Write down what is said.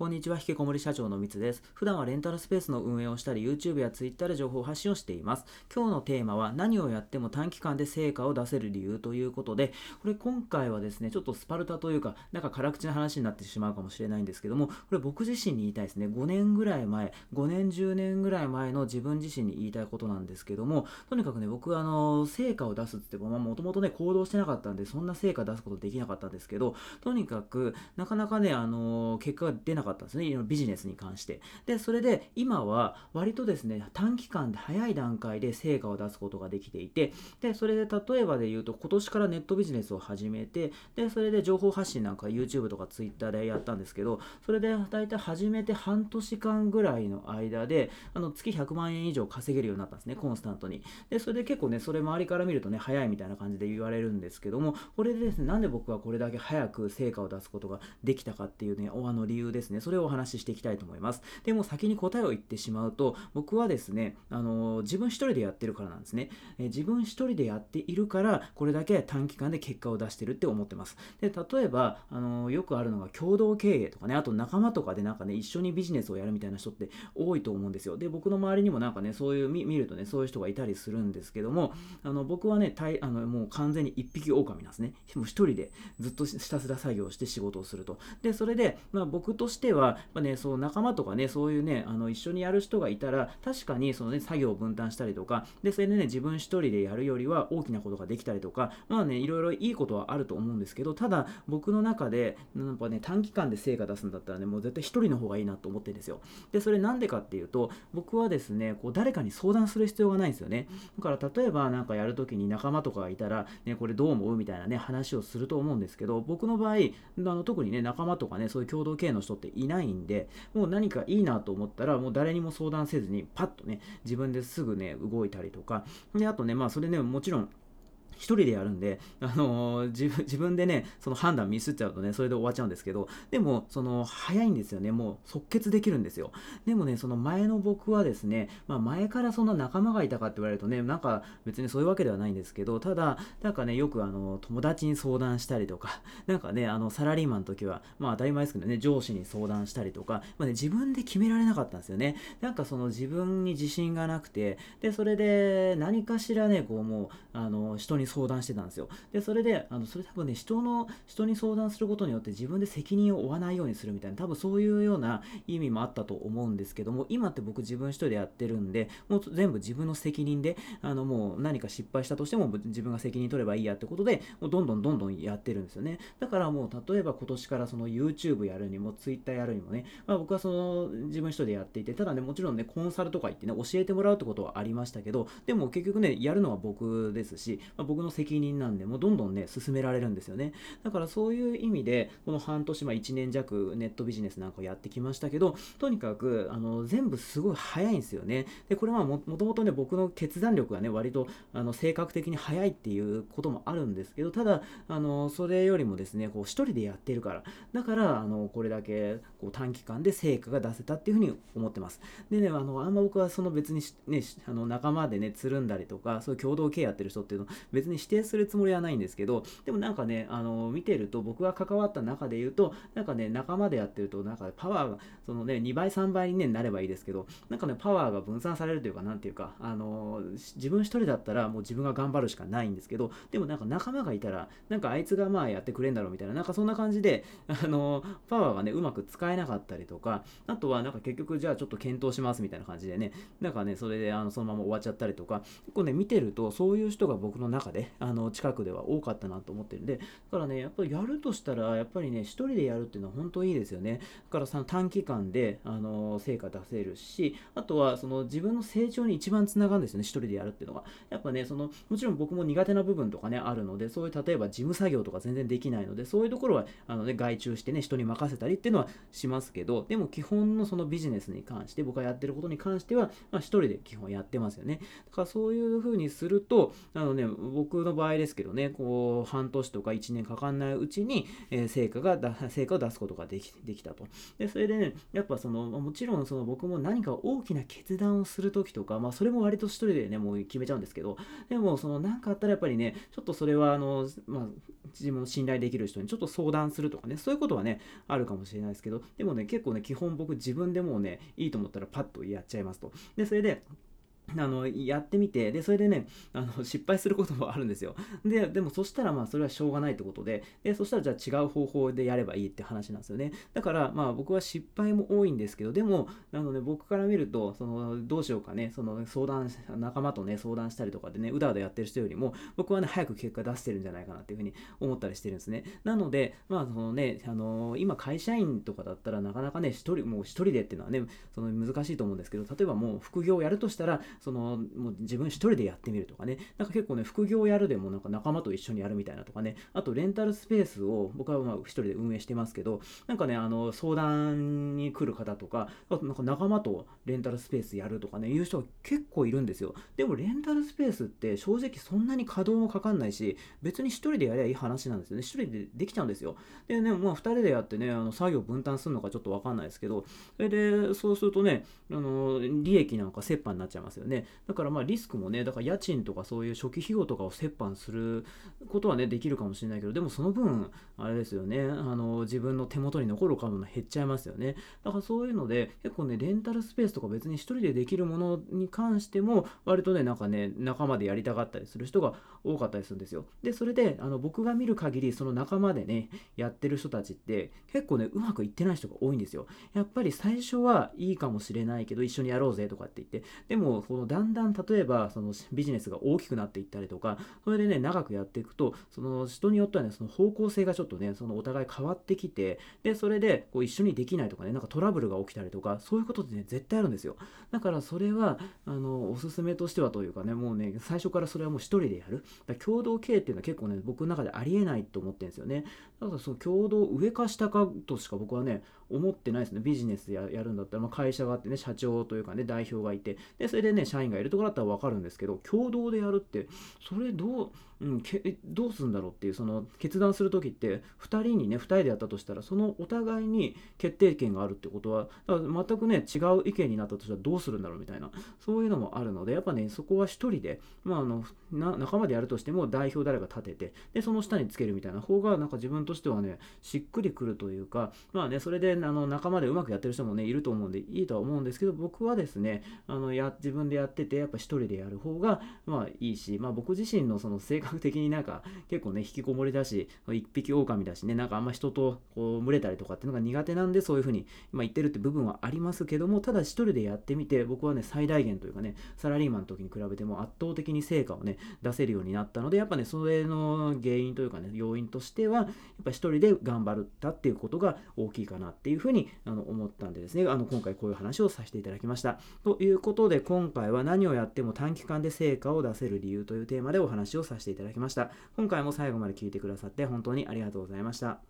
こんにちは、引きこもり社長のみつです。普段はレンタルスペースの運営をしたり、YouTube や Twitter で情報発信をしています。今日のテーマは、何をやっても短期間で成果を出せる理由ということで、これ今回はですね、ちょっとスパルタというか、なんか辛口な話になってしまうかもしれないんですけども、これ僕自身に言いたいですね。5年ぐらい前、5年、10年ぐらい前の自分自身に言いたいことなんですけども、とにかくね、僕はあの、成果を出すって言っても、もともとね、行動してなかったんで、そんな成果出すことできなかったんですけど、とにかく、なかなかね、あの、結果が出なかったかったんですね。ビジネスネスに関して。で、それで今は割とですね、短期間で早い段階で成果を出すことができていて、で、それで例えばで言うと今年からネットビジネスを始めて、で、それで情報発信なんか YouTube とか Twitter でやったんですけど、それで大体始めて半年間ぐらいの間で、あの月100万円以上稼げるようになったんですね、コンスタントに。で、それで結構ね、それ周りから見るとね、早いみたいな感じで言われるんですけども、これでですね、なんで僕はこれだけ早く成果を出すことができたかっていうね、あの理由ですね、それをお話ししていきたいと思います。でも先に答えを言ってしまうと、僕はですね、あの自分一人でやってるからなんですね。え自分一人でやっているから、これだけ短期間で結果を出してるって思ってます。で、例えば、あのよくあるのが共同経営とかね、あと仲間とかでなんかね、一緒にビジネスをやるみたいな人って多いと思うんですよ。で、僕の周りにもなんかね、そういう見るとね、そういう人がいたりするんですけども、あの僕はね、あのもう完全に一匹狼なんですね。もう一人でずっとひたすら作業して仕事をすると。で、それで、まあ、僕としてでは、まあね、そう仲間とかね、そういうね、あの一緒にやる人がいたら、確かにそのね、作業を分担したりとか、で、それでね、自分一人でやるよりは大きなことができたりとか、まあね、いろいろいいことはあると思うんですけど、ただ、僕の中で、やっぱね、短期間で成果出すんだったらね、もう絶対一人の方がいいなと思ってるんですよ。で、それなんでかっていうと、僕はですね、こう誰かに相談する必要がないんですよね。だから、例えばなんかやるときに仲間とかがいたら、ね、これどう思うみたいなね、話をすると思うんですけど、僕の場合、あの特にね、仲間とかね、そういう共同経営の人っていないんで、もう何かいいなと思ったら、もう誰にも相談せずに、パッとね、自分ですぐね、動いたりとか、で、あとね、まあ、それね、もちろん、一人でやるんで、あのー、自分自分でね、その判断ミスっちゃうとね、それで終わっちゃうんですけど、でも、その、早いんですよね。もう即決できるんですよ。でもね、その前の僕はですね、まあ前からそんな仲間がいたかって言われるとね、なんか別にそういうわけではないんですけど、ただ、なんかね、よくあの、友達に相談したりとか、なんかね、あの、サラリーマンの時は、まあ当たり前ですけどね、上司に相談したりとか、まあね、自分で決められなかったんですよね。なんかその自分に自信がなくて、で、それで何かしらね、こうもう、あの、人に相談してたんですよ。で、それで、あの、それ多分ね、人の、人に相談することによって自分で責任を負わないようにするみたいな、多分そういうような意味もあったと思うんですけども、今って僕自分一人でやってるんで、もう全部自分の責任で、あの、もう何か失敗したとしても自分が責任取ればいいやってことで、もうどんどんどんどんやってるんですよね。だからもう、例えば今年からその YouTube やるにも、Twitter やるにもね、まあ僕はその自分一人でやっていて、ただね、もちろんね、コンサルとか行ってね、教えてもらうってことはありましたけど、でも結局ね、やるのは僕ですし、まあ、僕の責任なんで、もうどんどんね、進められるんですよね。だからそういう意味で、この半年、まあ1年弱ネットビジネスなんかをやってきましたけど、とにかく、あの、全部すごい早いんですよね。で、これはもともとね、僕の決断力がね、割と、あの、性格的に早いっていうこともあるんですけど、ただ、あの、それよりもですね、こう、一人でやってるから、だから、あの、これだけ、こう、短期間で成果が出せたっていうふうに思ってます。でね、あの、あんま僕はその別にね、あの、仲間でね、つるんだりとか、そういう共同経営やってる人っていうの別別に指定するつもりはないんですけど、でもなんかね、あの、見てると、僕が関わった中で言うと、なんかね、仲間でやってると、なんかパワーが、そのね、2倍、3倍に、ね、なればいいですけど、なんかね、パワーが分散されるというか、なんていうか、あの、自分一人だったらもう自分が頑張るしかないんですけど、でもなんか仲間がいたら、なんかあいつがまあやってくれんだろうみたいな、なんかそんな感じで、あの、パワーがね、うまく使えなかったりとか、あとはなんか結局、じゃあちょっと検討しますみたいな感じでね、なんかね、それであのそのまま終わっちゃったりとか、結構ね、見てると、そういう人が僕の中で、あの、近くでは多かったなと思ってるんで、だからね、やっぱりやるとしたら、やっぱりね、一人でやるっていうのは本当いいですよね。だからその短期間で、あの、成果出せるし、あとはその自分の成長に一番つながるんですよね、一人でやるっていうのが。やっぱね、その、もちろん僕も苦手な部分とかね、あるので、そういう例えば事務作業とか全然できないので、そういうところは、あのね、外注してね、人に任せたりっていうのはしますけど、でも基本のそのビジネスに関して、僕がやってることに関しては、まあ一人で基本やってますよね。だからそういう風にすると、あのね、僕の場合ですけどね、こう、半年とか1年かかんないうちに、えー、成果が、成果を出すことができできたと。で、それでね、やっぱその、もちろんその僕も何か大きな決断をするときとか、まあ、それも割と一人でね、もう決めちゃうんですけど、でも、その、なんかあったらやっぱりね、ちょっとそれは、あの、まあ、自分の信頼できる人にちょっと相談するとかね、そういうことはね、あるかもしれないですけど、でもね、結構ね、基本僕自分でもうね、いいと思ったらパッとやっちゃいますと。で、それで、あのやってみてでそれでねあの 失敗することもあるんですよ。ででもそしたらまあそれはしょうがないってことででそしたらじゃあ違う方法でやればいいって話なんですよね。だからまあ僕は失敗も多いんですけどでもあの、ね、僕から見るとそのどうしようかねその相談仲間とね相談したりとかでねうだうだやってる人よりも僕はね早く結果出してるんじゃないかなっていうふうに思ったりしてるんですね。なのでまあそのねあの今会社員とかだったらなかなかね一人もう一人でっていうのはねその難しいと思うんですけど例えばもう副業をやるとしたらそのもう自分一人でやってみるとかね、なんか結構ね、副業やるでもなんか仲間と一緒にやるみたいなとかね、あとレンタルスペースを僕はまあ一人で運営してますけど、なんかね、あの相談に来る方とか、あとなんか仲間とレンタルスペースやるとかね、いう人が結構いるんですよ。でもレンタルスペースって正直そんなに稼働もかかんないし、別に一人でやりゃいい話なんですよね。一人でできちゃうんですよ。でね、まあ二人でやってね、あの作業分担するのかちょっとわかんないですけど、それで、そうするとね、あの利益なんか折半になっちゃいますよね。ねだからまあリスクもね、だから家賃とかそういう初期費用とかを折半することはね、できるかもしれないけど、でもその分、あれですよね、あの自分の手元に残る株も減っちゃいますよね。だからそういうので、結構ね、レンタルスペースとか別に一人でできるものに関しても、割とね、なんかね、仲間でやりたかったりする人が多かったりするんですよ。で、それで、あの僕が見る限り、その仲間でね、やってる人たちって、結構ね、うまくいってない人が多いんですよ。やっぱり最初はいいかもしれないけど、一緒にやろうぜとかって言って、でも、こだんだん例えば、そのビジネスが大きくなっていったりとか、それでね、長くやっていくと、その人によってはね、その方向性がちょっとね、そのお互い変わってきて、で、それでこう一緒にできないとかね、なんかトラブルが起きたりとか、そういうことってね、絶対あるんですよ。だからそれは、あの、おすすめとしてはというかね、もうね、最初からそれはもう一人でやる。だ共同経営っていうのは結構ね、僕の中でありえないと思ってるんですよね。だからその共同上か下かとしか僕はね、思ってないですね。ビジネスややるんだったら、まあ、会社があってね、社長というかね、代表がいて、で、それでね、社員がいるところだったら分かるんですけど、共同でやるって、それどう、うん、けどうするんだろうっていう、その決断するときって、2人にね、2人でやったとしたら、そのお互いに決定権があるってことは、だから全くね、違う意見になったとしたらどうするんだろうみたいな、そういうのもあるので、やっぱね、そこは1人で、まあ、あの仲間でやるとしても、代表誰か立てて、で、その下につけるみたいな方が、なんか自分としてはね、しっくりくるというか、まあね、それであの仲間でうまくやってる人もね、いると思うんで、いいとは思うんですけど、僕はですね、あのや自分でやってて、やっぱ1人でやる方が、まあいいし、まあ僕自身のその性格的になんか結構ね、引きこもりだし、一匹狼だしね、なんかあんま人とこう群れたりとかっていうのが苦手なんで、そういうふうに、まあ、言ってるって部分はありますけども、ただ1人でやってみて、僕はね、最大限というかね、サラリーマンの時に比べても圧倒的に成果をね、出せるようになったので、やっぱね、それの原因というかね、要因としては、やっぱ1人で頑張ったっていうことが大きいかなっていうふうにあの思ったんでですね、あの今回こういう話をさせていただきました。ということで、今回は何をやっても短期間で成果を出せる理由というテーマでお話をさせていただきましたいただきました。今回も最後まで聞いてくださって本当にありがとうございました。